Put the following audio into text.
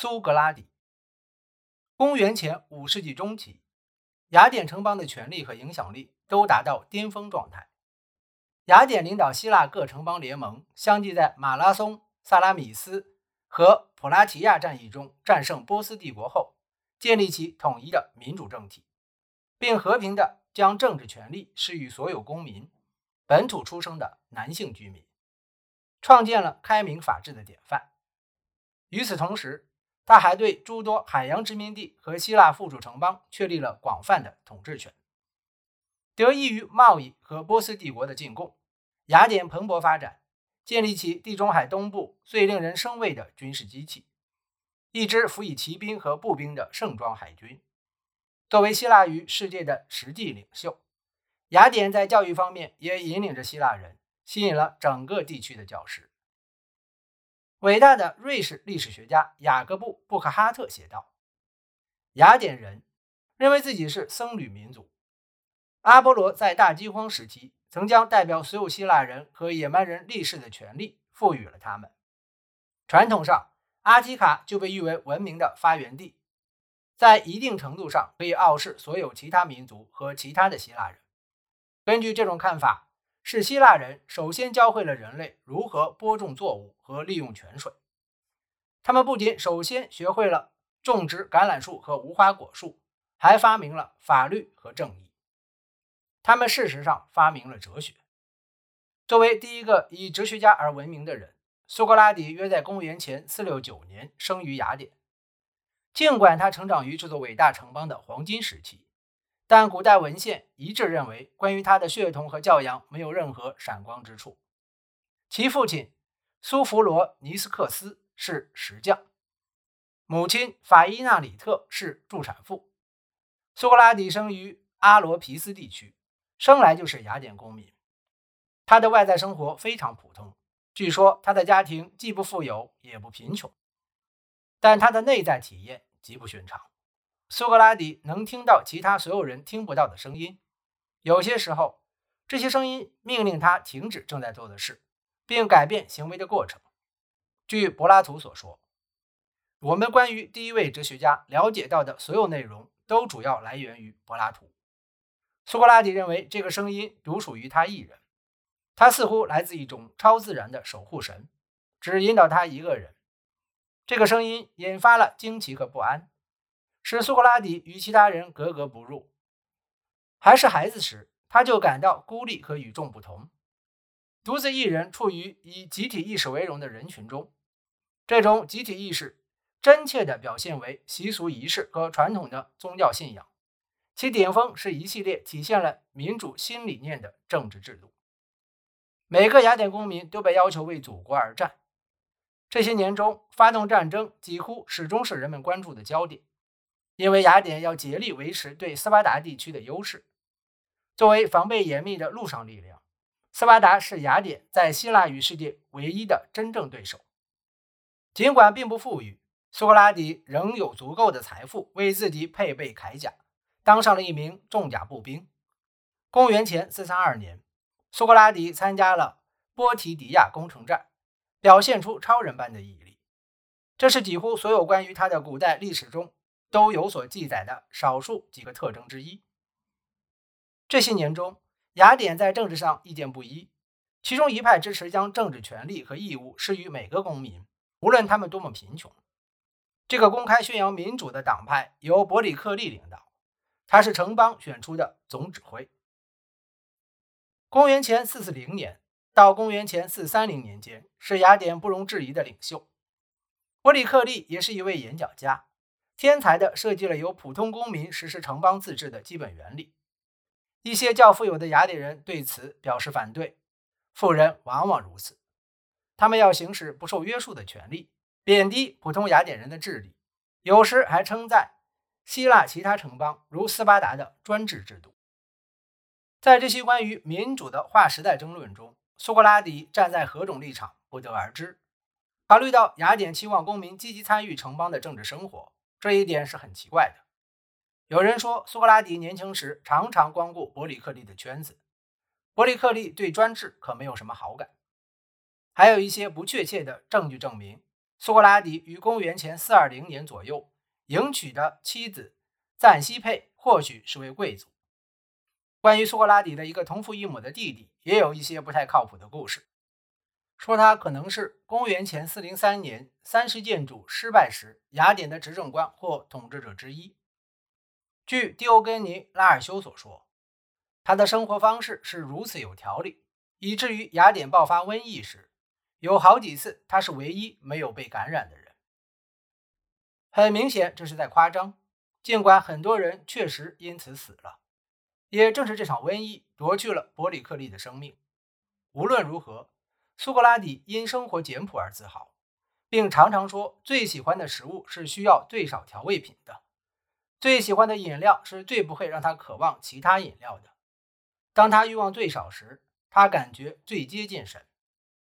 苏格拉底。公元前五世纪中期，雅典城邦的权力和影响力都达到巅峰状态。雅典领导希腊各城邦联盟，相继在马拉松、萨拉米斯和普拉提亚战役中战胜波斯帝国后，建立起统一的民主政体，并和平地将政治权力施予所有公民，本土出生的男性居民，创建了开明法治的典范。与此同时，他还对诸多海洋殖民地和希腊附属城邦确立了广泛的统治权。得益于贸易和波斯帝国的进贡，雅典蓬勃发展，建立起地中海东部最令人生畏的军事机器——一支辅以骑兵和步兵的盛装海军。作为希腊与世界的实际领袖，雅典在教育方面也引领着希腊人，吸引了整个地区的教师。伟大的瑞士历史学家雅各布·布克哈特写道：“雅典人认为自己是僧侣民族。阿波罗在大饥荒时期曾将代表所有希腊人和野蛮人立誓的权利赋予了他们。传统上，阿提卡就被誉为文明的发源地，在一定程度上可以傲视所有其他民族和其他的希腊人。根据这种看法。”是希腊人首先教会了人类如何播种作物和利用泉水。他们不仅首先学会了种植橄榄树和无花果树，还发明了法律和正义。他们事实上发明了哲学。作为第一个以哲学家而闻名的人，苏格拉底约在公元前469年生于雅典。尽管他成长于这座伟大城邦的黄金时期。但古代文献一致认为，关于他的血统和教养没有任何闪光之处。其父亲苏弗罗尼斯克斯是石匠，母亲法伊纳里特是助产妇。苏格拉底生于阿罗皮斯地区，生来就是雅典公民。他的外在生活非常普通，据说他的家庭既不富有也不贫穷，但他的内在体验极不寻常。苏格拉底能听到其他所有人听不到的声音，有些时候，这些声音命令他停止正在做的事，并改变行为的过程。据柏拉图所说，我们关于第一位哲学家了解到的所有内容，都主要来源于柏拉图。苏格拉底认为这个声音独属于他一人，他似乎来自一种超自然的守护神，只引导他一个人。这个声音引发了惊奇和不安。使苏格拉底与其他人格格不入。还是孩子时，他就感到孤立和与众不同，独自一人处于以集体意识为荣的人群中。这种集体意识真切地表现为习俗仪式和传统的宗教信仰，其顶峰是一系列体现了民主新理念的政治制度。每个雅典公民都被要求为祖国而战。这些年中，发动战争几乎始终是人们关注的焦点。因为雅典要竭力维持对斯巴达地区的优势，作为防备严密的陆上力量，斯巴达是雅典在希腊与世界唯一的真正对手。尽管并不富裕，苏格拉底仍有足够的财富为自己配备铠甲，当上了一名重甲步兵。公元前432年，苏格拉底参加了波提迪亚攻城战，表现出超人般的毅力。这是几乎所有关于他的古代历史中。都有所记载的少数几个特征之一。这些年中，雅典在政治上意见不一，其中一派支持将政治权利和义务施于每个公民，无论他们多么贫穷。这个公开宣扬民主的党派由伯里克利领导，他是城邦选出的总指挥。公元前440年到公元前430年间，是雅典不容置疑的领袖。伯里克利也是一位演讲家。天才的设计了由普通公民实施城邦自治的基本原理。一些较富有的雅典人对此表示反对，富人往往如此。他们要行使不受约束的权利，贬低普通雅典人的智力，有时还称赞希腊其他城邦，如斯巴达的专制制度。在这些关于民主的划时代争论中，苏格拉底站在何种立场不得而知。考虑到雅典期望公民积极参与城邦的政治生活。这一点是很奇怪的。有人说，苏格拉底年轻时常常光顾伯里克利的圈子，伯里克利对专制可没有什么好感。还有一些不确切的证据证明，苏格拉底于公元前420年左右迎娶的妻子赞西佩或许是位贵族。关于苏格拉底的一个同父异母的弟弟，也有一些不太靠谱的故事，说他可能是公元前403年三世建主失败时雅典的执政官或统治者之一。据狄欧根尼·拉尔修所说，他的生活方式是如此有条理，以至于雅典爆发瘟疫时，有好几次他是唯一没有被感染的人。很明显，这是在夸张，尽管很多人确实因此死了。也正是这场瘟疫夺去了伯里克利的生命。无论如何，苏格拉底因生活简朴而自豪，并常常说最喜欢的食物是需要最少调味品的，最喜欢的饮料是最不会让他渴望其他饮料的。当他欲望最少时，他感觉最接近神。